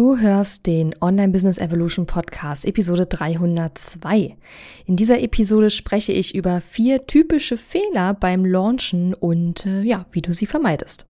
Du hörst den Online Business Evolution Podcast, Episode 302. In dieser Episode spreche ich über vier typische Fehler beim Launchen und äh, ja, wie du sie vermeidest.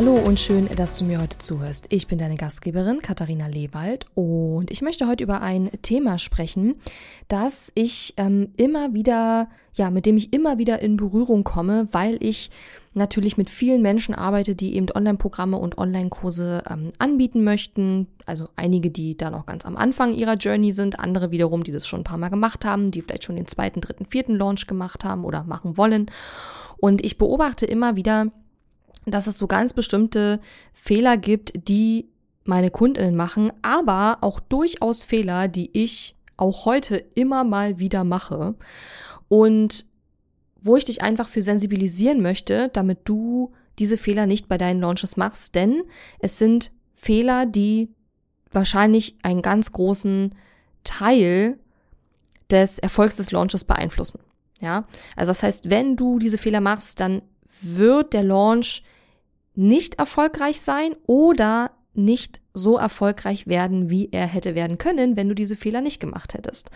Hallo und schön, dass du mir heute zuhörst. Ich bin deine Gastgeberin Katharina Lewald und ich möchte heute über ein Thema sprechen, das ich ähm, immer wieder, ja, mit dem ich immer wieder in Berührung komme, weil ich natürlich mit vielen Menschen arbeite, die eben Online-Programme und Online-Kurse ähm, anbieten möchten. Also einige, die da noch ganz am Anfang ihrer Journey sind, andere wiederum, die das schon ein paar Mal gemacht haben, die vielleicht schon den zweiten, dritten, vierten Launch gemacht haben oder machen wollen. Und ich beobachte immer wieder, dass es so ganz bestimmte Fehler gibt, die meine Kundinnen machen, aber auch durchaus Fehler, die ich auch heute immer mal wieder mache und wo ich dich einfach für sensibilisieren möchte, damit du diese Fehler nicht bei deinen Launches machst, denn es sind Fehler, die wahrscheinlich einen ganz großen Teil des Erfolgs des Launches beeinflussen. Ja, also das heißt, wenn du diese Fehler machst, dann wird der Launch nicht erfolgreich sein oder nicht so erfolgreich werden, wie er hätte werden können, wenn du diese Fehler nicht gemacht hättest.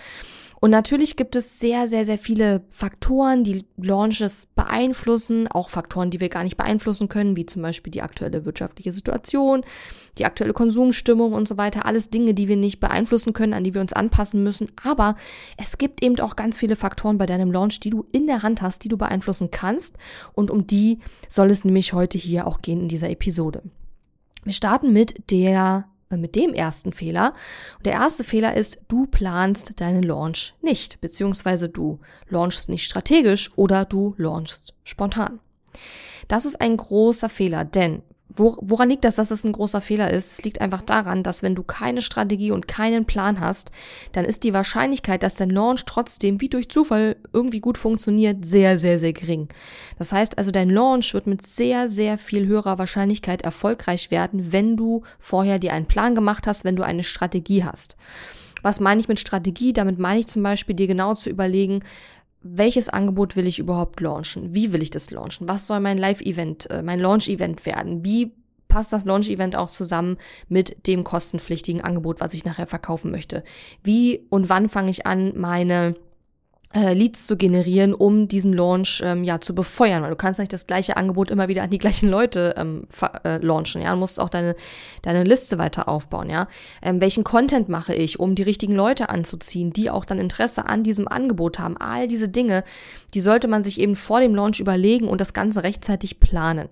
Und natürlich gibt es sehr, sehr, sehr viele Faktoren, die Launches beeinflussen, auch Faktoren, die wir gar nicht beeinflussen können, wie zum Beispiel die aktuelle wirtschaftliche Situation, die aktuelle Konsumstimmung und so weiter. Alles Dinge, die wir nicht beeinflussen können, an die wir uns anpassen müssen. Aber es gibt eben auch ganz viele Faktoren bei deinem Launch, die du in der Hand hast, die du beeinflussen kannst. Und um die soll es nämlich heute hier auch gehen in dieser Episode. Wir starten mit der mit dem ersten Fehler. Und der erste Fehler ist, du planst deinen Launch nicht, beziehungsweise du launchst nicht strategisch oder du launchst spontan. Das ist ein großer Fehler, denn Woran liegt das, dass es ein großer Fehler ist? Es liegt einfach daran, dass wenn du keine Strategie und keinen Plan hast, dann ist die Wahrscheinlichkeit, dass dein Launch trotzdem wie durch Zufall irgendwie gut funktioniert, sehr, sehr, sehr gering. Das heißt also, dein Launch wird mit sehr, sehr viel höherer Wahrscheinlichkeit erfolgreich werden, wenn du vorher dir einen Plan gemacht hast, wenn du eine Strategie hast. Was meine ich mit Strategie? Damit meine ich zum Beispiel, dir genau zu überlegen, welches Angebot will ich überhaupt launchen? Wie will ich das launchen? Was soll mein Live-Event, äh, mein Launch-Event werden? Wie passt das Launch-Event auch zusammen mit dem kostenpflichtigen Angebot, was ich nachher verkaufen möchte? Wie und wann fange ich an, meine äh, Leads zu generieren, um diesen Launch ähm, ja zu befeuern, weil du kannst nicht das gleiche Angebot immer wieder an die gleichen Leute ähm, äh, launchen, ja, du musst auch deine deine Liste weiter aufbauen, ja. Ähm, welchen Content mache ich, um die richtigen Leute anzuziehen, die auch dann Interesse an diesem Angebot haben? All diese Dinge, die sollte man sich eben vor dem Launch überlegen und das Ganze rechtzeitig planen.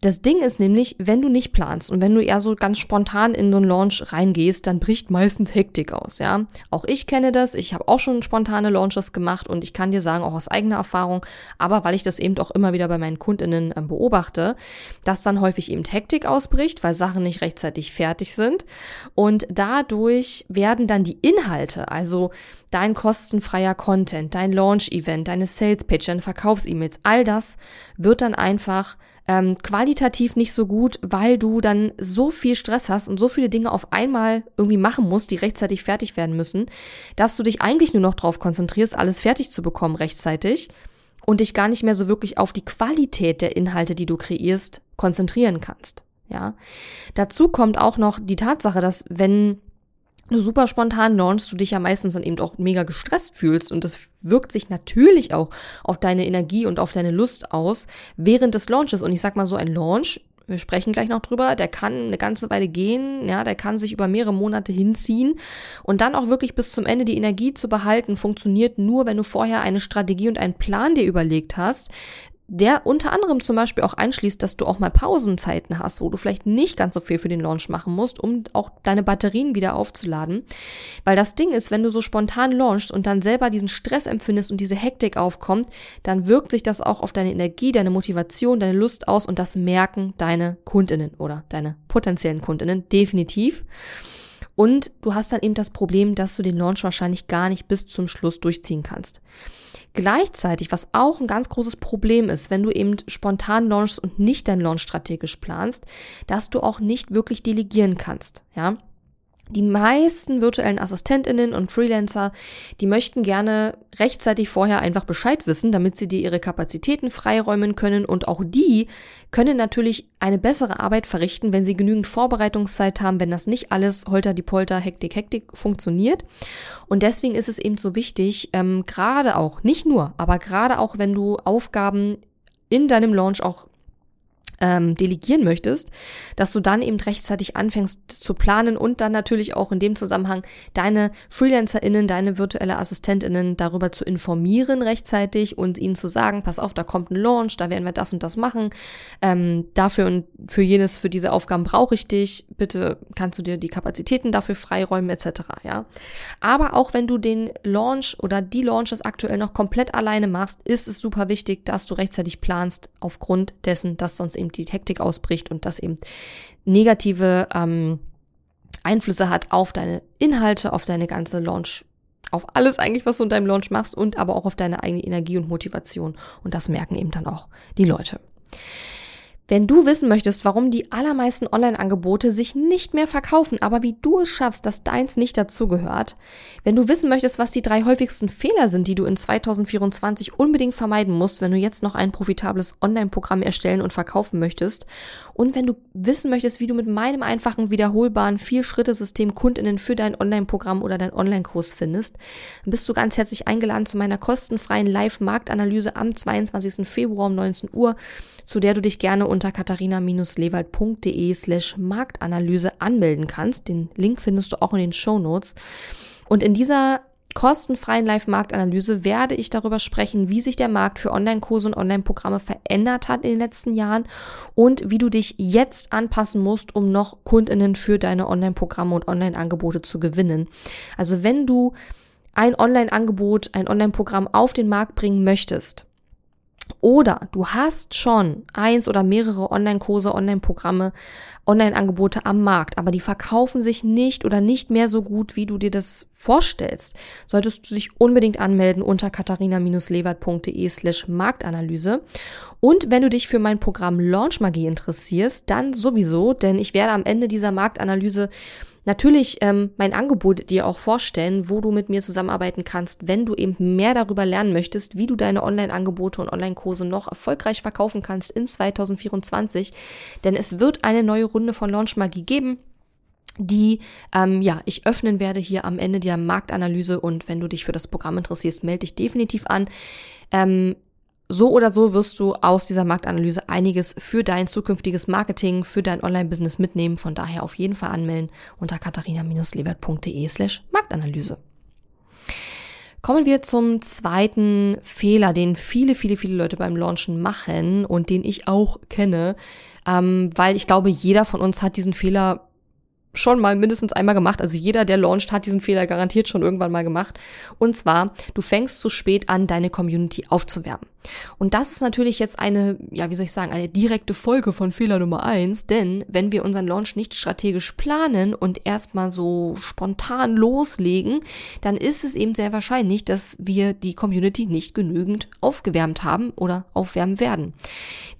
Das Ding ist nämlich, wenn du nicht planst und wenn du eher so ganz spontan in so einen Launch reingehst, dann bricht meistens Hektik aus, ja. Auch ich kenne das, ich habe auch schon spontane Launches gemacht und ich kann dir sagen, auch aus eigener Erfahrung, aber weil ich das eben auch immer wieder bei meinen Kundinnen äh, beobachte, dass dann häufig eben Hektik ausbricht, weil Sachen nicht rechtzeitig fertig sind und dadurch werden dann die Inhalte, also dein kostenfreier Content, dein Launch-Event, deine Sales-Pitch, deine Verkaufs-E-Mails, all das wird dann einfach ähm, qualitativ nicht so gut, weil du dann so viel Stress hast und so viele Dinge auf einmal irgendwie machen musst, die rechtzeitig fertig werden müssen, dass du dich eigentlich nur noch darauf konzentrierst, alles fertig zu bekommen rechtzeitig und dich gar nicht mehr so wirklich auf die Qualität der Inhalte, die du kreierst, konzentrieren kannst. Ja. Dazu kommt auch noch die Tatsache, dass wenn super spontan launchst, du dich ja meistens dann eben auch mega gestresst fühlst und das wirkt sich natürlich auch auf deine Energie und auf deine Lust aus während des Launches. Und ich sag mal so, ein Launch, wir sprechen gleich noch drüber, der kann eine ganze Weile gehen, ja, der kann sich über mehrere Monate hinziehen und dann auch wirklich bis zum Ende die Energie zu behalten, funktioniert nur, wenn du vorher eine Strategie und einen Plan dir überlegt hast, der unter anderem zum Beispiel auch einschließt, dass du auch mal Pausenzeiten hast, wo du vielleicht nicht ganz so viel für den Launch machen musst, um auch deine Batterien wieder aufzuladen. Weil das Ding ist, wenn du so spontan launchst und dann selber diesen Stress empfindest und diese Hektik aufkommt, dann wirkt sich das auch auf deine Energie, deine Motivation, deine Lust aus und das merken deine Kundinnen oder deine potenziellen Kundinnen definitiv. Und du hast dann eben das Problem, dass du den Launch wahrscheinlich gar nicht bis zum Schluss durchziehen kannst. Gleichzeitig, was auch ein ganz großes Problem ist, wenn du eben spontan launchst und nicht dein Launch strategisch planst, dass du auch nicht wirklich delegieren kannst, ja. Die meisten virtuellen Assistentinnen und Freelancer, die möchten gerne rechtzeitig vorher einfach Bescheid wissen, damit sie dir ihre Kapazitäten freiräumen können und auch die können natürlich eine bessere Arbeit verrichten, wenn sie genügend Vorbereitungszeit haben, wenn das nicht alles holter die Polter, Hektik, Hektik funktioniert. Und deswegen ist es eben so wichtig, ähm, gerade auch, nicht nur, aber gerade auch, wenn du Aufgaben in deinem Launch auch ähm, delegieren möchtest, dass du dann eben rechtzeitig anfängst zu planen und dann natürlich auch in dem Zusammenhang deine FreelancerInnen, deine virtuelle AssistentInnen darüber zu informieren rechtzeitig und ihnen zu sagen, pass auf, da kommt ein Launch, da werden wir das und das machen. Ähm, dafür und für jenes, für diese Aufgaben brauche ich dich. Bitte kannst du dir die Kapazitäten dafür freiräumen, etc. Ja. Aber auch wenn du den Launch oder die Launches aktuell noch komplett alleine machst, ist es super wichtig, dass du rechtzeitig planst, aufgrund dessen, dass sonst eben die Hektik ausbricht und das eben negative ähm, Einflüsse hat auf deine Inhalte, auf deine ganze Launch, auf alles eigentlich, was du in deinem Launch machst und aber auch auf deine eigene Energie und Motivation. Und das merken eben dann auch die Leute. Wenn du wissen möchtest, warum die allermeisten Online-Angebote sich nicht mehr verkaufen, aber wie du es schaffst, dass deins nicht dazugehört, wenn du wissen möchtest, was die drei häufigsten Fehler sind, die du in 2024 unbedingt vermeiden musst, wenn du jetzt noch ein profitables Online-Programm erstellen und verkaufen möchtest, und wenn du wissen möchtest, wie du mit meinem einfachen, wiederholbaren Vier-Schritte-System Kundinnen für dein Online-Programm oder dein Online-Kurs findest, dann bist du ganz herzlich eingeladen zu meiner kostenfreien Live-Marktanalyse am 22. Februar um 19 Uhr, zu der du dich gerne unter katharina-lewald.de slash Marktanalyse anmelden kannst. Den Link findest du auch in den Show Notes. Und in dieser kostenfreien Live-Marktanalyse werde ich darüber sprechen, wie sich der Markt für Online-Kurse und Online-Programme verändert hat in den letzten Jahren und wie du dich jetzt anpassen musst, um noch Kundinnen für deine Online-Programme und Online-Angebote zu gewinnen. Also wenn du ein Online-Angebot, ein Online-Programm auf den Markt bringen möchtest, oder du hast schon eins oder mehrere Online-Kurse, Online-Programme, Online-Angebote am Markt, aber die verkaufen sich nicht oder nicht mehr so gut, wie du dir das vorstellst. Solltest du dich unbedingt anmelden unter katharina-lewert.de slash Marktanalyse. Und wenn du dich für mein Programm Launch Magie interessierst, dann sowieso, denn ich werde am Ende dieser Marktanalyse natürlich ähm, mein Angebot dir auch vorstellen, wo du mit mir zusammenarbeiten kannst, wenn du eben mehr darüber lernen möchtest, wie du deine Online-Angebote und Online-Kurse noch erfolgreich verkaufen kannst in 2024. Denn es wird eine neue Runde von Launch Magie geben die ähm, ja ich öffnen werde hier am Ende der Marktanalyse und wenn du dich für das Programm interessierst, melde dich definitiv an. Ähm, so oder so wirst du aus dieser Marktanalyse einiges für dein zukünftiges Marketing, für dein Online-Business mitnehmen. Von daher auf jeden Fall anmelden unter katharina-lebert.de slash Marktanalyse. Kommen wir zum zweiten Fehler, den viele, viele, viele Leute beim Launchen machen und den ich auch kenne, ähm, weil ich glaube, jeder von uns hat diesen Fehler schon mal mindestens einmal gemacht. Also jeder, der launcht, hat diesen Fehler garantiert schon irgendwann mal gemacht. Und zwar, du fängst zu spät an, deine Community aufzuwerben. Und das ist natürlich jetzt eine, ja, wie soll ich sagen, eine direkte Folge von Fehler Nummer eins, denn wenn wir unseren Launch nicht strategisch planen und erstmal so spontan loslegen, dann ist es eben sehr wahrscheinlich, dass wir die Community nicht genügend aufgewärmt haben oder aufwärmen werden.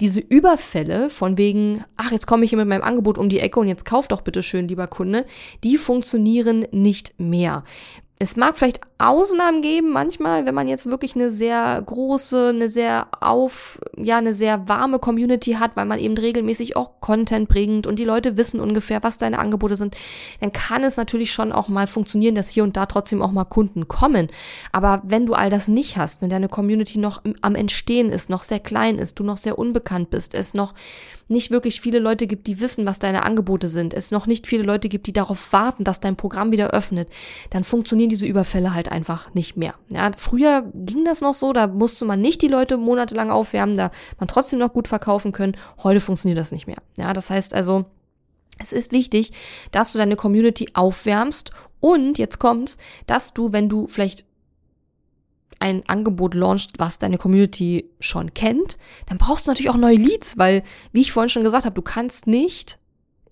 Diese Überfälle von wegen, ach, jetzt komme ich hier mit meinem Angebot um die Ecke und jetzt kauf doch bitte schön, lieber Kunde, die funktionieren nicht mehr. Es mag vielleicht Ausnahmen geben, manchmal, wenn man jetzt wirklich eine sehr große, eine sehr auf, ja, eine sehr warme Community hat, weil man eben regelmäßig auch Content bringt und die Leute wissen ungefähr, was deine Angebote sind, dann kann es natürlich schon auch mal funktionieren, dass hier und da trotzdem auch mal Kunden kommen. Aber wenn du all das nicht hast, wenn deine Community noch am Entstehen ist, noch sehr klein ist, du noch sehr unbekannt bist, es noch nicht wirklich viele Leute gibt, die wissen, was deine Angebote sind, es noch nicht viele Leute gibt, die darauf warten, dass dein Programm wieder öffnet, dann funktionieren diese Überfälle halt einfach nicht mehr. Ja, früher ging das noch so, da musste man nicht die Leute monatelang aufwärmen, da man trotzdem noch gut verkaufen können. Heute funktioniert das nicht mehr. Ja, das heißt also, es ist wichtig, dass du deine Community aufwärmst und jetzt kommt's, dass du, wenn du vielleicht ein Angebot launcht, was deine Community schon kennt, dann brauchst du natürlich auch neue Leads, weil, wie ich vorhin schon gesagt habe, du kannst nicht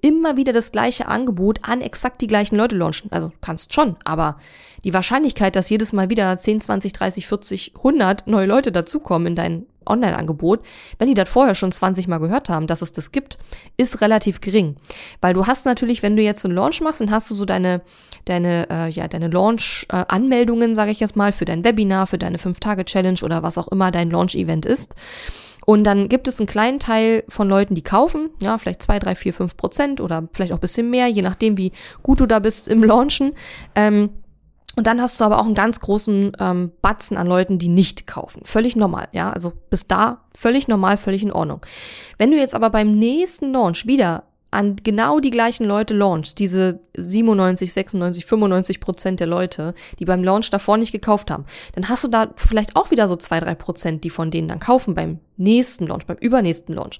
immer wieder das gleiche Angebot an exakt die gleichen Leute launchen. Also kannst schon, aber die Wahrscheinlichkeit, dass jedes Mal wieder 10, 20, 30, 40, 100 neue Leute dazukommen in dein Online-Angebot, wenn die das vorher schon 20 Mal gehört haben, dass es das gibt, ist relativ gering. Weil du hast natürlich, wenn du jetzt einen Launch machst, dann hast du so deine, deine, äh, ja, deine Launch-Anmeldungen, äh, sage ich jetzt mal, für dein Webinar, für deine 5-Tage-Challenge oder was auch immer dein Launch-Event ist. Und dann gibt es einen kleinen Teil von Leuten, die kaufen, ja, vielleicht zwei, drei, vier, fünf Prozent oder vielleicht auch ein bisschen mehr, je nachdem, wie gut du da bist im Launchen. Ähm, und dann hast du aber auch einen ganz großen ähm, Batzen an Leuten, die nicht kaufen. Völlig normal, ja. Also bis da völlig normal, völlig in Ordnung. Wenn du jetzt aber beim nächsten Launch wieder an genau die gleichen Leute launchst, diese 97, 96, 95 Prozent der Leute, die beim Launch davor nicht gekauft haben, dann hast du da vielleicht auch wieder so zwei, drei Prozent, die von denen dann kaufen beim nächsten Launch, beim übernächsten Launch.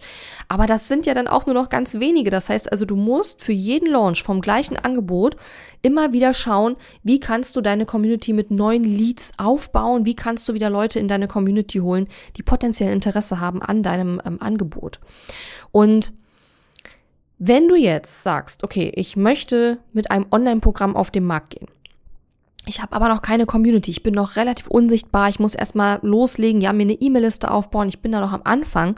Aber das sind ja dann auch nur noch ganz wenige. Das heißt also, du musst für jeden Launch vom gleichen Angebot immer wieder schauen, wie kannst du deine Community mit neuen Leads aufbauen, wie kannst du wieder Leute in deine Community holen, die potenziell Interesse haben an deinem ähm, Angebot. Und wenn du jetzt sagst, okay, ich möchte mit einem Online-Programm auf den Markt gehen, ich habe aber noch keine Community, ich bin noch relativ unsichtbar, ich muss erstmal loslegen, ja, mir eine E-Mail-Liste aufbauen, ich bin da noch am Anfang,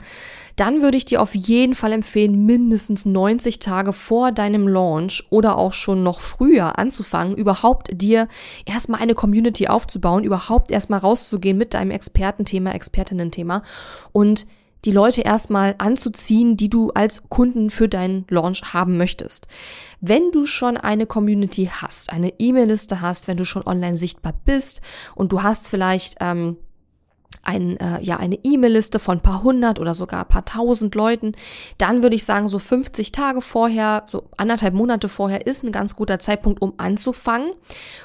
dann würde ich dir auf jeden Fall empfehlen, mindestens 90 Tage vor deinem Launch oder auch schon noch früher anzufangen, überhaupt dir erstmal eine Community aufzubauen, überhaupt erstmal rauszugehen mit deinem Expertenthema, Expertinnen-Thema. Und die Leute erstmal anzuziehen, die du als Kunden für deinen Launch haben möchtest. Wenn du schon eine Community hast, eine E-Mail-Liste hast, wenn du schon online sichtbar bist und du hast vielleicht ähm, ein, äh, ja, eine E-Mail-Liste von ein paar hundert oder sogar ein paar tausend Leuten, dann würde ich sagen, so 50 Tage vorher, so anderthalb Monate vorher ist ein ganz guter Zeitpunkt, um anzufangen.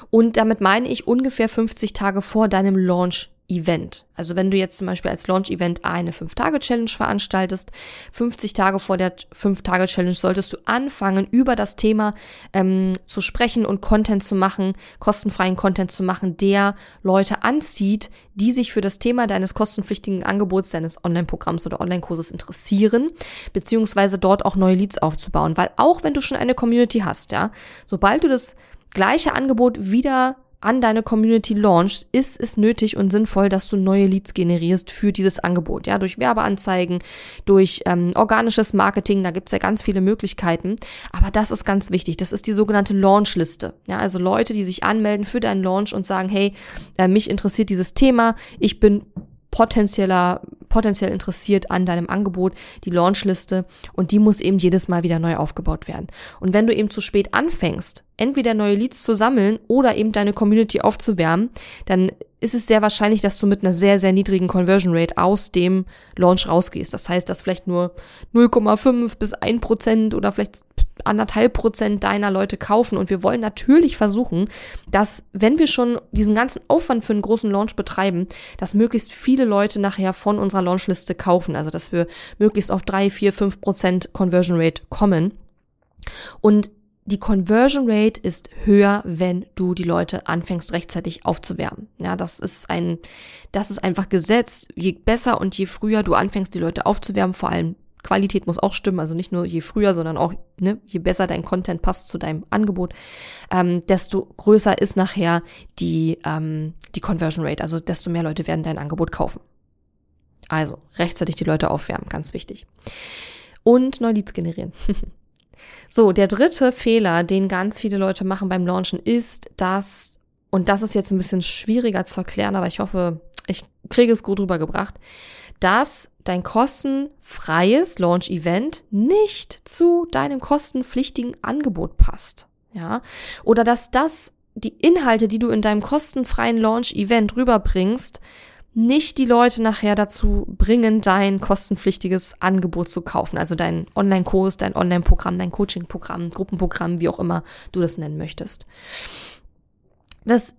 Und damit meine ich ungefähr 50 Tage vor deinem Launch Event. Also wenn du jetzt zum Beispiel als Launch-Event eine 5-Tage-Challenge veranstaltest, 50 Tage vor der 5-Tage-Challenge solltest du anfangen, über das Thema ähm, zu sprechen und Content zu machen, kostenfreien Content zu machen, der Leute anzieht, die sich für das Thema deines kostenpflichtigen Angebots, deines Online-Programms oder Online-Kurses interessieren, beziehungsweise dort auch neue Leads aufzubauen. Weil auch wenn du schon eine Community hast, ja, sobald du das gleiche Angebot wieder an deine Community launchst, ist es nötig und sinnvoll, dass du neue Leads generierst für dieses Angebot. Ja, durch Werbeanzeigen, durch ähm, organisches Marketing, da gibt's ja ganz viele Möglichkeiten. Aber das ist ganz wichtig. Das ist die sogenannte Launchliste. Ja, also Leute, die sich anmelden für deinen Launch und sagen, hey, äh, mich interessiert dieses Thema, ich bin potenzieller, potenziell interessiert an deinem Angebot, die Launchliste und die muss eben jedes Mal wieder neu aufgebaut werden. Und wenn du eben zu spät anfängst, entweder neue Leads zu sammeln oder eben deine Community aufzuwärmen, dann ist es sehr wahrscheinlich, dass du mit einer sehr, sehr niedrigen Conversion Rate aus dem Launch rausgehst. Das heißt, dass vielleicht nur 0,5 bis 1 Prozent oder vielleicht anderthalb Prozent deiner Leute kaufen. Und wir wollen natürlich versuchen, dass, wenn wir schon diesen ganzen Aufwand für einen großen Launch betreiben, dass möglichst viele Leute nachher von unserer Launchliste kaufen. Also, dass wir möglichst auf drei, vier, fünf Prozent Conversion Rate kommen. Und die Conversion Rate ist höher, wenn du die Leute anfängst rechtzeitig aufzuwärmen. Ja, das ist ein, das ist einfach Gesetz. Je besser und je früher du anfängst, die Leute aufzuwärmen, vor allem Qualität muss auch stimmen, also nicht nur je früher, sondern auch ne, je besser dein Content passt zu deinem Angebot, ähm, desto größer ist nachher die, ähm, die Conversion Rate, also desto mehr Leute werden dein Angebot kaufen. Also rechtzeitig die Leute aufwärmen, ganz wichtig. Und neue Leads generieren. so, der dritte Fehler, den ganz viele Leute machen beim Launchen, ist, dass, und das ist jetzt ein bisschen schwieriger zu erklären, aber ich hoffe, ich kriege es gut rübergebracht, dass dein kostenfreies Launch-Event nicht zu deinem kostenpflichtigen Angebot passt. Ja, oder dass das die Inhalte, die du in deinem kostenfreien Launch-Event rüberbringst, nicht die Leute nachher dazu bringen, dein kostenpflichtiges Angebot zu kaufen. Also dein Online-Kurs, dein Online-Programm, dein Coaching-Programm, Gruppenprogramm, wie auch immer du das nennen möchtest. Das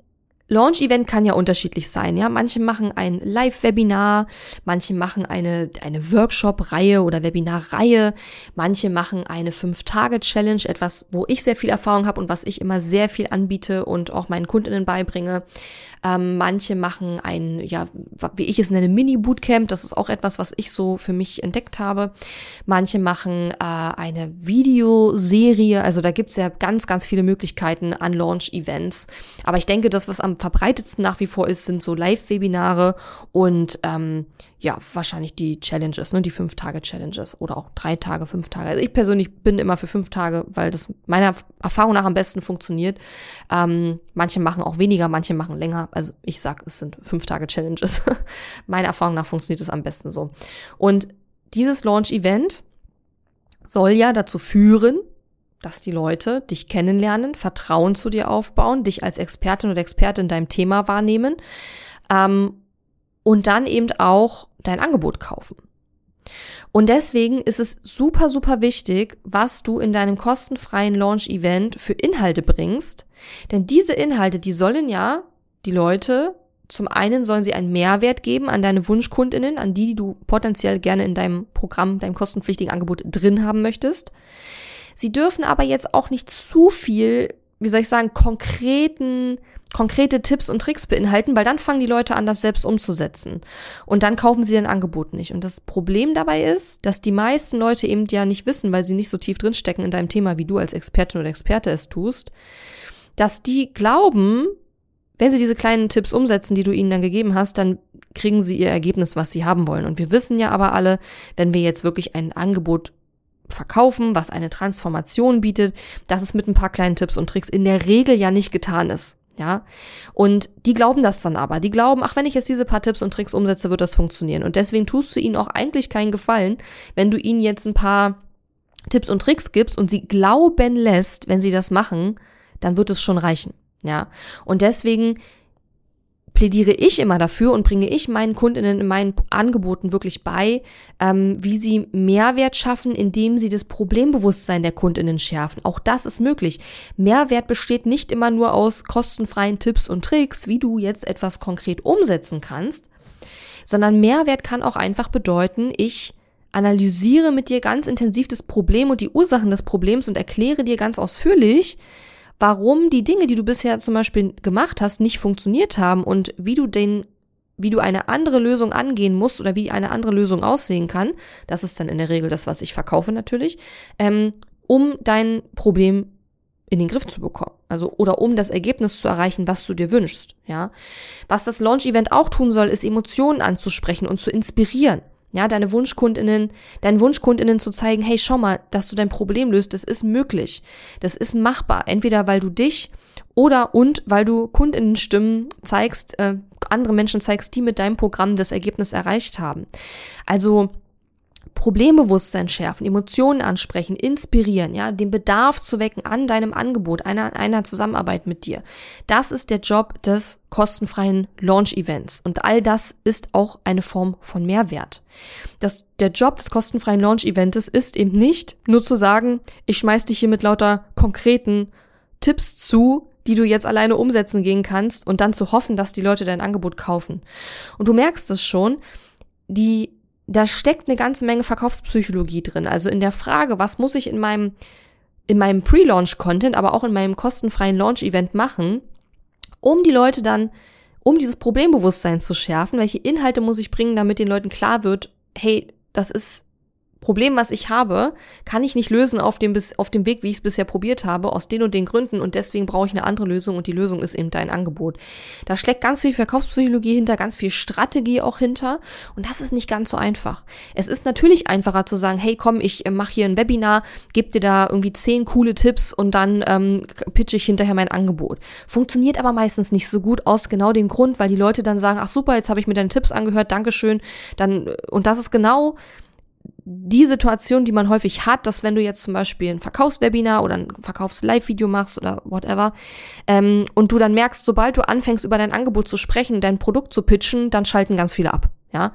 Launch-Event kann ja unterschiedlich sein, ja. Manche machen ein Live-Webinar, manche machen eine, eine Workshop-Reihe oder Webinar-Reihe, manche machen eine Fünf-Tage-Challenge, etwas, wo ich sehr viel Erfahrung habe und was ich immer sehr viel anbiete und auch meinen Kundinnen beibringe. Ähm, manche machen ein, ja, wie ich es nenne, Mini-Bootcamp, das ist auch etwas, was ich so für mich entdeckt habe. Manche machen äh, eine Videoserie, also da gibt's ja ganz, ganz viele Möglichkeiten an Launch-Events. Aber ich denke, das, was am verbreitetsten nach wie vor ist, sind so Live-Webinare und ähm, ja, wahrscheinlich die Challenges, ne, die fünf Tage Challenges oder auch drei Tage, fünf Tage. Also ich persönlich bin immer für fünf Tage, weil das meiner Erfahrung nach am besten funktioniert. Ähm, manche machen auch weniger, manche machen länger. Also ich sag, es sind fünf Tage Challenges. meiner Erfahrung nach funktioniert es am besten so. Und dieses Launch-Event soll ja dazu führen, dass die Leute dich kennenlernen, Vertrauen zu dir aufbauen, dich als Expertin oder Experte in deinem Thema wahrnehmen ähm, und dann eben auch dein Angebot kaufen. Und deswegen ist es super, super wichtig, was du in deinem kostenfreien Launch-Event für Inhalte bringst. Denn diese Inhalte, die sollen ja die Leute, zum einen sollen sie einen Mehrwert geben an deine Wunschkundinnen, an die, die du potenziell gerne in deinem Programm, deinem kostenpflichtigen Angebot drin haben möchtest. Sie dürfen aber jetzt auch nicht zu viel, wie soll ich sagen, konkreten konkrete Tipps und Tricks beinhalten, weil dann fangen die Leute an, das selbst umzusetzen. Und dann kaufen sie dein Angebot nicht. Und das Problem dabei ist, dass die meisten Leute eben ja nicht wissen, weil sie nicht so tief drinstecken in deinem Thema, wie du als Expertin oder Experte es tust, dass die glauben, wenn sie diese kleinen Tipps umsetzen, die du ihnen dann gegeben hast, dann kriegen sie ihr Ergebnis, was sie haben wollen. Und wir wissen ja aber alle, wenn wir jetzt wirklich ein Angebot verkaufen, was eine Transformation bietet, dass es mit ein paar kleinen Tipps und Tricks in der Regel ja nicht getan ist. Ja, und die glauben das dann aber. Die glauben, ach, wenn ich jetzt diese paar Tipps und Tricks umsetze, wird das funktionieren. Und deswegen tust du ihnen auch eigentlich keinen Gefallen, wenn du ihnen jetzt ein paar Tipps und Tricks gibst und sie glauben lässt, wenn sie das machen, dann wird es schon reichen. Ja, und deswegen plädiere ich immer dafür und bringe ich meinen Kundinnen in meinen Angeboten wirklich bei, ähm, wie sie Mehrwert schaffen, indem sie das Problembewusstsein der Kundinnen schärfen. Auch das ist möglich. Mehrwert besteht nicht immer nur aus kostenfreien Tipps und Tricks, wie du jetzt etwas konkret umsetzen kannst, sondern Mehrwert kann auch einfach bedeuten, ich analysiere mit dir ganz intensiv das Problem und die Ursachen des Problems und erkläre dir ganz ausführlich, warum die Dinge, die du bisher zum Beispiel gemacht hast, nicht funktioniert haben und wie du den wie du eine andere Lösung angehen musst oder wie eine andere Lösung aussehen kann, das ist dann in der Regel das, was ich verkaufe natürlich, ähm, um dein Problem in den Griff zu bekommen. Also, oder um das Ergebnis zu erreichen, was du dir wünschst, ja. Was das Launch-Event auch tun soll, ist Emotionen anzusprechen und zu inspirieren. Ja, deine Wunschkundinnen, deinen Wunschkundinnen zu zeigen, hey, schau mal, dass du dein Problem löst, das ist möglich. Das ist machbar. Entweder weil du dich oder und weil du Kundinnenstimmen zeigst, äh, andere Menschen zeigst, die mit deinem Programm das Ergebnis erreicht haben. Also, Problembewusstsein schärfen, Emotionen ansprechen, inspirieren, ja, den Bedarf zu wecken an deinem Angebot, einer, einer Zusammenarbeit mit dir. Das ist der Job des kostenfreien Launch-Events. Und all das ist auch eine Form von Mehrwert. Das, der Job des kostenfreien Launch-Events ist eben nicht nur zu sagen, ich schmeiß dich hier mit lauter konkreten Tipps zu, die du jetzt alleine umsetzen gehen kannst und dann zu hoffen, dass die Leute dein Angebot kaufen. Und du merkst es schon, die da steckt eine ganze Menge Verkaufspsychologie drin. Also in der Frage, was muss ich in meinem, in meinem Pre-Launch-Content, aber auch in meinem kostenfreien Launch-Event machen, um die Leute dann, um dieses Problembewusstsein zu schärfen, welche Inhalte muss ich bringen, damit den Leuten klar wird, hey, das ist Problem, was ich habe, kann ich nicht lösen auf dem, auf dem Weg, wie ich es bisher probiert habe, aus den und den Gründen und deswegen brauche ich eine andere Lösung und die Lösung ist eben dein Angebot. Da steckt ganz viel Verkaufspsychologie hinter, ganz viel Strategie auch hinter und das ist nicht ganz so einfach. Es ist natürlich einfacher zu sagen, hey komm, ich äh, mache hier ein Webinar, gebe dir da irgendwie zehn coole Tipps und dann ähm, pitche ich hinterher mein Angebot. Funktioniert aber meistens nicht so gut aus genau dem Grund, weil die Leute dann sagen, ach super, jetzt habe ich mir deine Tipps angehört, Dankeschön, dann äh, und das ist genau die Situation, die man häufig hat, dass wenn du jetzt zum Beispiel ein Verkaufswebinar oder ein Verkaufs-Live-Video machst oder whatever, ähm, und du dann merkst, sobald du anfängst, über dein Angebot zu sprechen, dein Produkt zu pitchen, dann schalten ganz viele ab. Ja,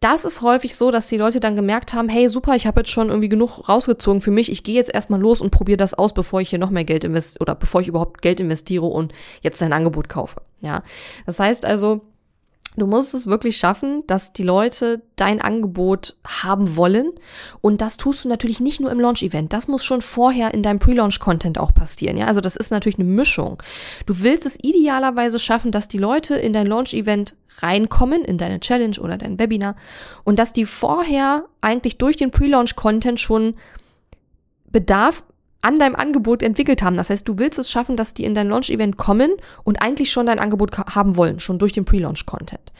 das ist häufig so, dass die Leute dann gemerkt haben, hey, super, ich habe jetzt schon irgendwie genug rausgezogen für mich, ich gehe jetzt erstmal los und probiere das aus, bevor ich hier noch mehr Geld investiere oder bevor ich überhaupt Geld investiere und jetzt ein Angebot kaufe. Ja, das heißt also, Du musst es wirklich schaffen, dass die Leute dein Angebot haben wollen. Und das tust du natürlich nicht nur im Launch-Event. Das muss schon vorher in deinem Pre-Launch-Content auch passieren. Ja, also das ist natürlich eine Mischung. Du willst es idealerweise schaffen, dass die Leute in dein Launch-Event reinkommen, in deine Challenge oder dein Webinar. Und dass die vorher eigentlich durch den Pre-Launch-Content schon Bedarf an deinem Angebot entwickelt haben. Das heißt, du willst es schaffen, dass die in dein Launch-Event kommen und eigentlich schon dein Angebot haben wollen, schon durch den Pre-Launch-Content.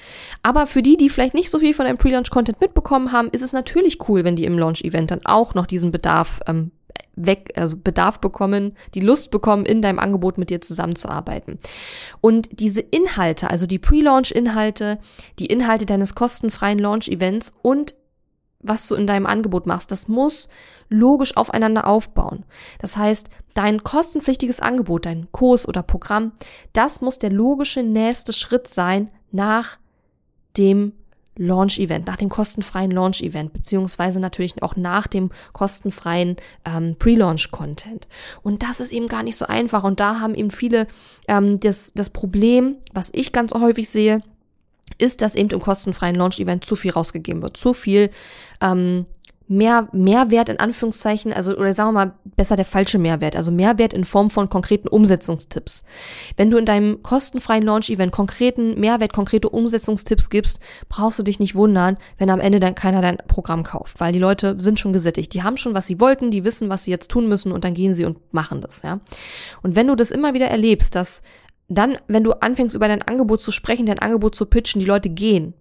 Aber für die, die vielleicht nicht so viel von deinem Pre-Launch-Content mitbekommen haben, ist es natürlich cool, wenn die im Launch-Event dann auch noch diesen Bedarf ähm, weg, also Bedarf bekommen, die Lust bekommen, in deinem Angebot mit dir zusammenzuarbeiten. Und diese Inhalte, also die Pre-Launch-Inhalte, die Inhalte deines kostenfreien Launch-Events und was du in deinem Angebot machst, das muss logisch aufeinander aufbauen. Das heißt, dein kostenpflichtiges Angebot, dein Kurs oder Programm, das muss der logische nächste Schritt sein nach dem Launch-Event, nach dem kostenfreien Launch-Event, beziehungsweise natürlich auch nach dem kostenfreien ähm, Pre-Launch-Content. Und das ist eben gar nicht so einfach. Und da haben eben viele ähm, das, das Problem, was ich ganz häufig sehe, ist, dass eben im kostenfreien Launch-Event zu viel rausgegeben wird, zu viel ähm, mehr Mehrwert in Anführungszeichen, also oder sagen wir mal besser der falsche Mehrwert, also Mehrwert in Form von konkreten Umsetzungstipps. Wenn du in deinem kostenfreien Launch-Event konkreten Mehrwert, konkrete Umsetzungstipps gibst, brauchst du dich nicht wundern, wenn am Ende dann keiner dein Programm kauft, weil die Leute sind schon gesättigt, die haben schon was sie wollten, die wissen, was sie jetzt tun müssen und dann gehen sie und machen das, ja. Und wenn du das immer wieder erlebst, dass dann, wenn du anfängst über dein Angebot zu sprechen, dein Angebot zu pitchen, die Leute gehen,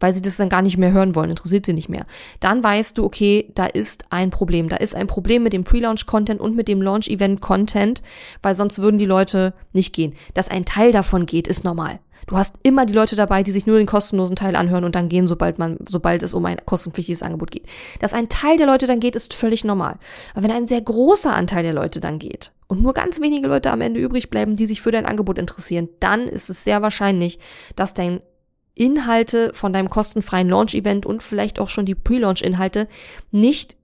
weil sie das dann gar nicht mehr hören wollen, interessiert sie nicht mehr. Dann weißt du, okay, da ist ein Problem. Da ist ein Problem mit dem Pre-Launch-Content und mit dem Launch-Event-Content, weil sonst würden die Leute nicht gehen. Dass ein Teil davon geht, ist normal. Du hast immer die Leute dabei, die sich nur den kostenlosen Teil anhören und dann gehen, sobald man, sobald es um ein kostenpflichtiges Angebot geht. Dass ein Teil der Leute dann geht, ist völlig normal. Aber wenn ein sehr großer Anteil der Leute dann geht und nur ganz wenige Leute am Ende übrig bleiben, die sich für dein Angebot interessieren, dann ist es sehr wahrscheinlich, dass dein Inhalte von deinem kostenfreien Launch-Event und vielleicht auch schon die Pre-Launch-Inhalte nicht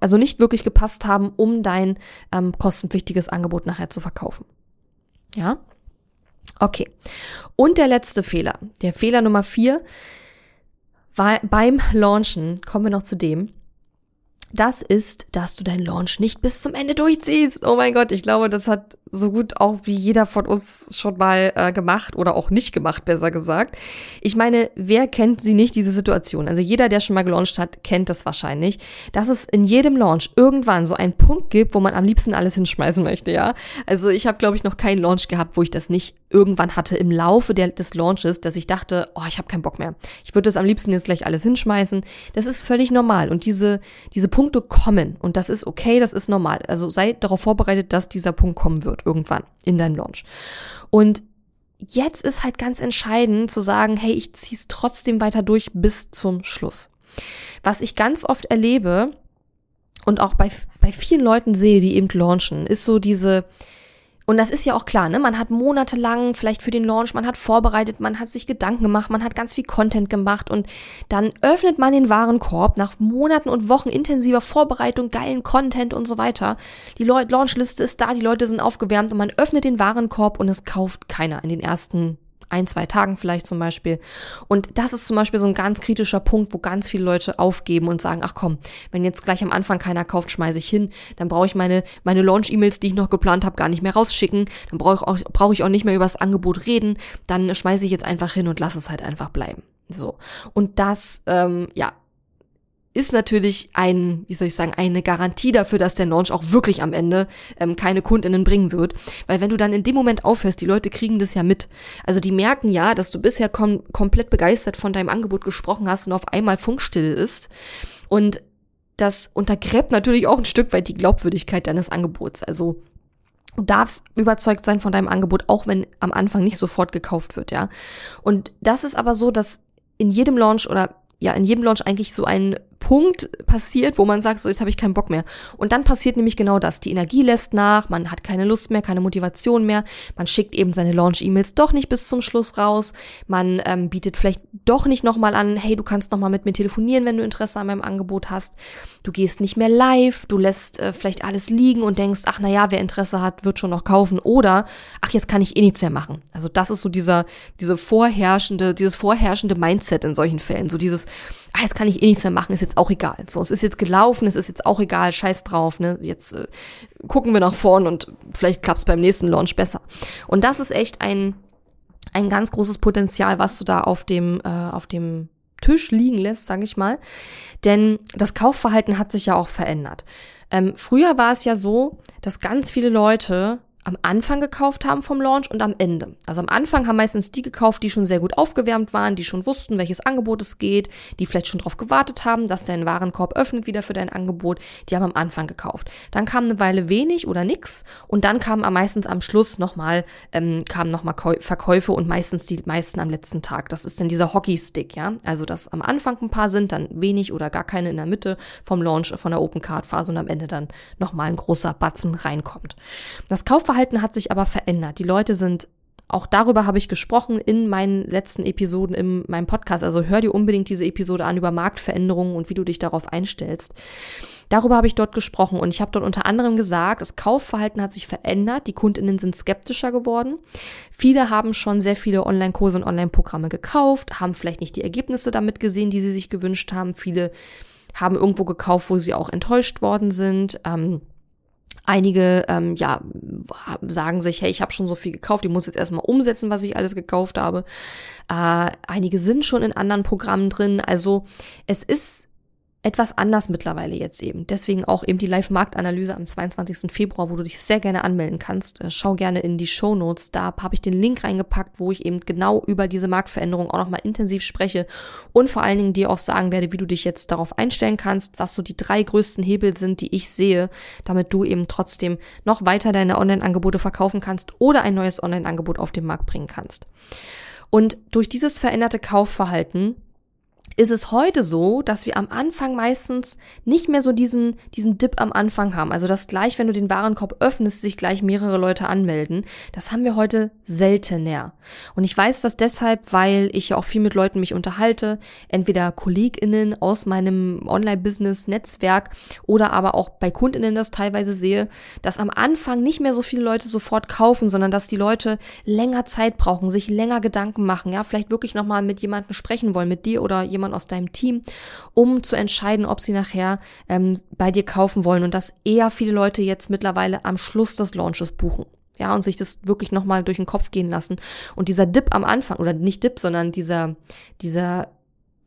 also nicht wirklich gepasst haben, um dein ähm, kostenpflichtiges Angebot nachher zu verkaufen. Ja? Okay. Und der letzte Fehler, der Fehler Nummer vier, war beim Launchen, kommen wir noch zu dem, das ist, dass du deinen Launch nicht bis zum Ende durchziehst. Oh mein Gott, ich glaube, das hat so gut auch wie jeder von uns schon mal äh, gemacht oder auch nicht gemacht, besser gesagt. Ich meine, wer kennt sie nicht, diese Situation? Also jeder, der schon mal gelauncht hat, kennt das wahrscheinlich, dass es in jedem Launch irgendwann so einen Punkt gibt, wo man am liebsten alles hinschmeißen möchte, ja? Also ich habe, glaube ich, noch keinen Launch gehabt, wo ich das nicht irgendwann hatte im Laufe der, des Launches, dass ich dachte, oh, ich habe keinen Bock mehr. Ich würde das am liebsten jetzt gleich alles hinschmeißen. Das ist völlig normal. Und diese, diese Punkte kommen. Und das ist okay, das ist normal. Also sei darauf vorbereitet, dass dieser Punkt kommen wird irgendwann in deinem Launch. Und jetzt ist halt ganz entscheidend zu sagen, hey, ich ziehe es trotzdem weiter durch bis zum Schluss. Was ich ganz oft erlebe und auch bei, bei vielen Leuten sehe, die eben launchen, ist so diese, und das ist ja auch klar, ne? Man hat monatelang vielleicht für den Launch, man hat vorbereitet, man hat sich Gedanken gemacht, man hat ganz viel Content gemacht und dann öffnet man den Warenkorb nach Monaten und Wochen intensiver Vorbereitung, geilen Content und so weiter. Die Launchliste ist da, die Leute sind aufgewärmt und man öffnet den Warenkorb und es kauft keiner in den ersten ein, zwei Tagen vielleicht zum Beispiel. Und das ist zum Beispiel so ein ganz kritischer Punkt, wo ganz viele Leute aufgeben und sagen, ach komm, wenn jetzt gleich am Anfang keiner kauft, schmeiße ich hin, dann brauche ich meine, meine Launch-E-Mails, die ich noch geplant habe, gar nicht mehr rausschicken, dann brauche ich, auch, brauche ich auch nicht mehr über das Angebot reden, dann schmeiße ich jetzt einfach hin und lasse es halt einfach bleiben. So. Und das, ähm, ja, ist natürlich ein, wie soll ich sagen, eine Garantie dafür, dass der Launch auch wirklich am Ende ähm, keine Kundinnen bringen wird. Weil wenn du dann in dem Moment aufhörst, die Leute kriegen das ja mit. Also die merken ja, dass du bisher kom komplett begeistert von deinem Angebot gesprochen hast und auf einmal Funkstille ist. Und das untergräbt natürlich auch ein Stück weit die Glaubwürdigkeit deines Angebots. Also Du darfst überzeugt sein von deinem Angebot, auch wenn am Anfang nicht sofort gekauft wird, ja. Und das ist aber so, dass in jedem Launch oder ja in jedem Launch eigentlich so ein Punkt passiert, wo man sagt, so jetzt habe ich keinen Bock mehr. Und dann passiert nämlich genau das. Die Energie lässt nach, man hat keine Lust mehr, keine Motivation mehr, man schickt eben seine Launch-E-Mails doch nicht bis zum Schluss raus, man ähm, bietet vielleicht doch nicht nochmal an, hey, du kannst nochmal mit mir telefonieren, wenn du Interesse an meinem Angebot hast. Du gehst nicht mehr live, du lässt äh, vielleicht alles liegen und denkst, ach naja, wer Interesse hat, wird schon noch kaufen. Oder, ach, jetzt kann ich eh nichts mehr machen. Also das ist so dieser, diese vorherrschende, dieses vorherrschende Mindset in solchen Fällen. So dieses, ah, jetzt kann ich eh nichts mehr machen, ist jetzt auch egal. So, es ist jetzt gelaufen, es ist jetzt auch egal, scheiß drauf, ne? Jetzt äh, gucken wir nach vorn und vielleicht klappt's beim nächsten Launch besser. Und das ist echt ein, ein ganz großes Potenzial, was du da auf dem, äh, auf dem Tisch liegen lässt, sage ich mal. Denn das Kaufverhalten hat sich ja auch verändert. Ähm, früher war es ja so, dass ganz viele Leute am Anfang gekauft haben vom Launch und am Ende. Also am Anfang haben meistens die gekauft, die schon sehr gut aufgewärmt waren, die schon wussten, welches Angebot es geht, die vielleicht schon darauf gewartet haben, dass dein Warenkorb öffnet wieder für dein Angebot. Die haben am Anfang gekauft. Dann kam eine Weile wenig oder nix und dann kamen am meistens am Schluss nochmal, ähm, kamen nochmal Verkäufe und meistens die meisten am letzten Tag. Das ist dann dieser Hockeystick, ja. Also dass am Anfang ein paar sind, dann wenig oder gar keine in der Mitte vom Launch, von der Open Card Phase und am Ende dann nochmal ein großer Batzen reinkommt. Das Kauf Kaufverhalten hat sich aber verändert. Die Leute sind auch darüber habe ich gesprochen in meinen letzten Episoden in meinem Podcast. Also hör dir unbedingt diese Episode an über Marktveränderungen und wie du dich darauf einstellst. Darüber habe ich dort gesprochen und ich habe dort unter anderem gesagt, das Kaufverhalten hat sich verändert, die Kundinnen sind skeptischer geworden. Viele haben schon sehr viele Online-Kurse und Online-Programme gekauft, haben vielleicht nicht die Ergebnisse damit gesehen, die sie sich gewünscht haben. Viele haben irgendwo gekauft, wo sie auch enttäuscht worden sind. Ähm, Einige ähm, ja, sagen sich, hey, ich habe schon so viel gekauft, ich muss jetzt erstmal umsetzen, was ich alles gekauft habe. Äh, einige sind schon in anderen Programmen drin. Also es ist etwas anders mittlerweile jetzt eben. Deswegen auch eben die Live-Marktanalyse am 22. Februar, wo du dich sehr gerne anmelden kannst. Äh, schau gerne in die Show Notes. Da habe ich den Link reingepackt, wo ich eben genau über diese Marktveränderung auch nochmal intensiv spreche und vor allen Dingen dir auch sagen werde, wie du dich jetzt darauf einstellen kannst, was so die drei größten Hebel sind, die ich sehe, damit du eben trotzdem noch weiter deine Online-Angebote verkaufen kannst oder ein neues Online-Angebot auf den Markt bringen kannst. Und durch dieses veränderte Kaufverhalten ist es heute so, dass wir am Anfang meistens nicht mehr so diesen, diesen Dip am Anfang haben. Also dass gleich, wenn du den Warenkorb öffnest, sich gleich mehrere Leute anmelden. Das haben wir heute seltener. Und ich weiß das deshalb, weil ich ja auch viel mit Leuten mich unterhalte. Entweder KollegInnen aus meinem Online-Business-Netzwerk oder aber auch bei KundInnen das teilweise sehe, dass am Anfang nicht mehr so viele Leute sofort kaufen, sondern dass die Leute länger Zeit brauchen, sich länger Gedanken machen, ja, vielleicht wirklich nochmal mit jemandem sprechen wollen, mit dir oder jemand aus deinem Team, um zu entscheiden, ob sie nachher ähm, bei dir kaufen wollen und dass eher viele Leute jetzt mittlerweile am Schluss des Launches buchen. Ja, und sich das wirklich nochmal durch den Kopf gehen lassen. Und dieser Dip am Anfang, oder nicht Dip, sondern dieser, dieser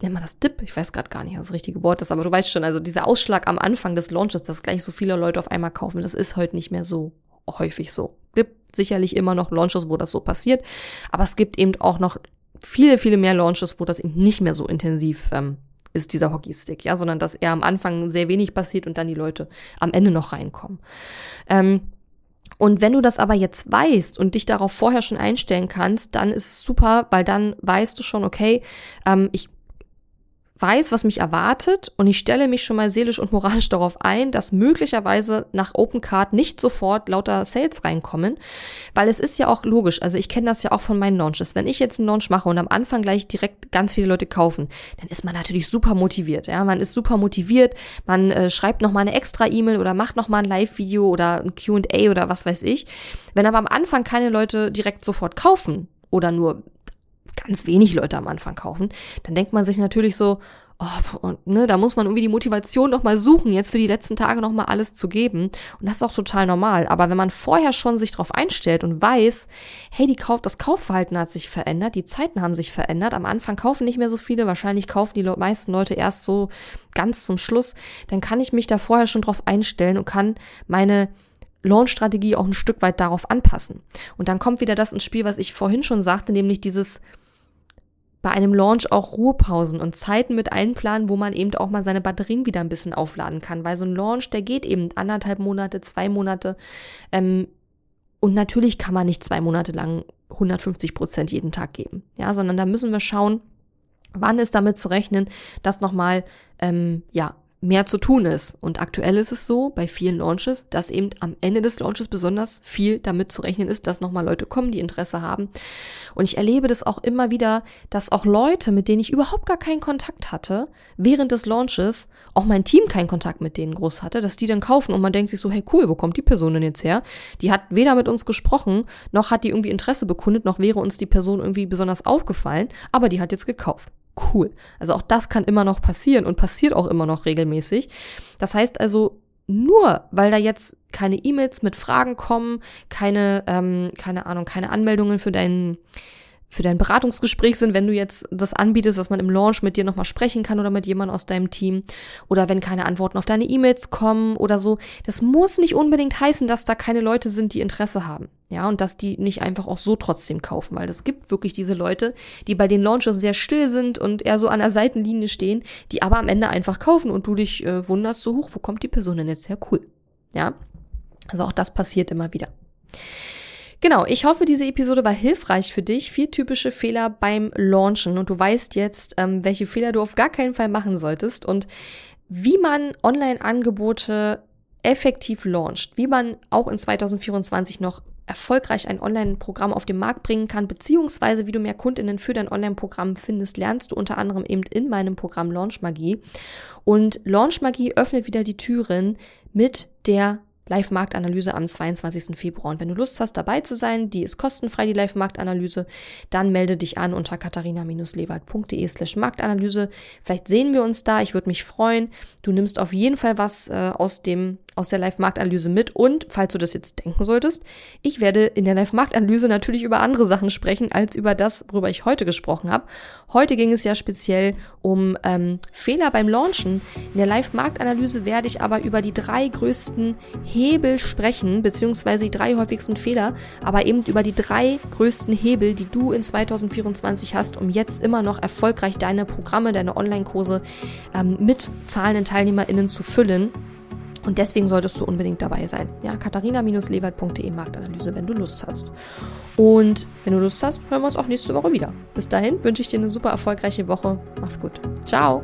nennt man das Dip? Ich weiß gerade gar nicht, was das richtige Wort ist, aber du weißt schon, also dieser Ausschlag am Anfang des Launches, dass gleich so viele Leute auf einmal kaufen, das ist heute nicht mehr so häufig so. Gibt sicherlich immer noch Launches, wo das so passiert, aber es gibt eben auch noch viele, viele mehr Launches, wo das eben nicht mehr so intensiv ähm, ist, dieser Hockeystick, ja, sondern dass eher am Anfang sehr wenig passiert und dann die Leute am Ende noch reinkommen. Ähm, und wenn du das aber jetzt weißt und dich darauf vorher schon einstellen kannst, dann ist es super, weil dann weißt du schon, okay, ähm, ich weiß, was mich erwartet und ich stelle mich schon mal seelisch und moralisch darauf ein, dass möglicherweise nach Open Card nicht sofort lauter Sales reinkommen, weil es ist ja auch logisch, also ich kenne das ja auch von meinen Launches. Wenn ich jetzt einen Launch mache und am Anfang gleich direkt ganz viele Leute kaufen, dann ist man natürlich super motiviert, ja, man ist super motiviert, man äh, schreibt noch eine extra E-Mail oder macht noch ein Live-Video oder ein Q&A oder was weiß ich. Wenn aber am Anfang keine Leute direkt sofort kaufen oder nur ganz wenig Leute am Anfang kaufen, dann denkt man sich natürlich so, oh, und, ne, da muss man irgendwie die Motivation noch mal suchen, jetzt für die letzten Tage noch mal alles zu geben. Und das ist auch total normal. Aber wenn man vorher schon sich darauf einstellt und weiß, hey, die Kauf, das Kaufverhalten hat sich verändert, die Zeiten haben sich verändert, am Anfang kaufen nicht mehr so viele, wahrscheinlich kaufen die meisten Leute erst so ganz zum Schluss, dann kann ich mich da vorher schon drauf einstellen und kann meine Launch-Strategie auch ein Stück weit darauf anpassen. Und dann kommt wieder das ins Spiel, was ich vorhin schon sagte, nämlich dieses bei einem Launch auch Ruhepausen und Zeiten mit einplanen, wo man eben auch mal seine Batterien wieder ein bisschen aufladen kann. Weil so ein Launch, der geht eben anderthalb Monate, zwei Monate. Ähm, und natürlich kann man nicht zwei Monate lang 150 Prozent jeden Tag geben. Ja, sondern da müssen wir schauen, Wann ist damit zu rechnen, dass nochmal, ähm, ja, mehr zu tun ist. Und aktuell ist es so bei vielen Launches, dass eben am Ende des Launches besonders viel damit zu rechnen ist, dass nochmal Leute kommen, die Interesse haben. Und ich erlebe das auch immer wieder, dass auch Leute, mit denen ich überhaupt gar keinen Kontakt hatte, während des Launches, auch mein Team keinen Kontakt mit denen groß hatte, dass die dann kaufen und man denkt sich so, hey cool, wo kommt die Person denn jetzt her? Die hat weder mit uns gesprochen, noch hat die irgendwie Interesse bekundet, noch wäre uns die Person irgendwie besonders aufgefallen, aber die hat jetzt gekauft cool. Also auch das kann immer noch passieren und passiert auch immer noch regelmäßig. Das heißt also, nur weil da jetzt keine E-Mails mit Fragen kommen, keine, ähm, keine Ahnung, keine Anmeldungen für deinen für dein Beratungsgespräch sind, wenn du jetzt das anbietest, dass man im Launch mit dir nochmal sprechen kann oder mit jemandem aus deinem Team oder wenn keine Antworten auf deine E-Mails kommen oder so. Das muss nicht unbedingt heißen, dass da keine Leute sind, die Interesse haben. Ja, und dass die nicht einfach auch so trotzdem kaufen, weil es gibt wirklich diese Leute, die bei den Launches sehr still sind und eher so an der Seitenlinie stehen, die aber am Ende einfach kaufen und du dich äh, wunderst so hoch, wo kommt die Person denn jetzt her? Cool. Ja, also auch das passiert immer wieder. Genau, ich hoffe, diese Episode war hilfreich für dich. Vier typische Fehler beim Launchen und du weißt jetzt, ähm, welche Fehler du auf gar keinen Fall machen solltest und wie man Online-Angebote effektiv launcht, wie man auch in 2024 noch erfolgreich ein Online-Programm auf den Markt bringen kann, beziehungsweise wie du mehr Kundinnen für dein Online-Programm findest, lernst du unter anderem eben in meinem Programm Launch Magie. Und Launch Magie öffnet wieder die Türen mit der Live-Marktanalyse am 22. Februar. Und wenn du Lust hast, dabei zu sein, die ist kostenfrei, die Live-Marktanalyse, dann melde dich an unter katharina-lewald.de slash Marktanalyse. Vielleicht sehen wir uns da, ich würde mich freuen. Du nimmst auf jeden Fall was äh, aus dem aus der Live-Marktanalyse mit und, falls du das jetzt denken solltest, ich werde in der Live-Marktanalyse natürlich über andere Sachen sprechen, als über das, worüber ich heute gesprochen habe. Heute ging es ja speziell um ähm, Fehler beim Launchen. In der Live-Marktanalyse werde ich aber über die drei größten Hebel sprechen, beziehungsweise die drei häufigsten Fehler, aber eben über die drei größten Hebel, die du in 2024 hast, um jetzt immer noch erfolgreich deine Programme, deine Online-Kurse ähm, mit zahlenden TeilnehmerInnen zu füllen. Und deswegen solltest du unbedingt dabei sein. Ja, katharina-lewald.de Marktanalyse, wenn du Lust hast. Und wenn du Lust hast, hören wir uns auch nächste Woche wieder. Bis dahin wünsche ich dir eine super erfolgreiche Woche. Mach's gut. Ciao.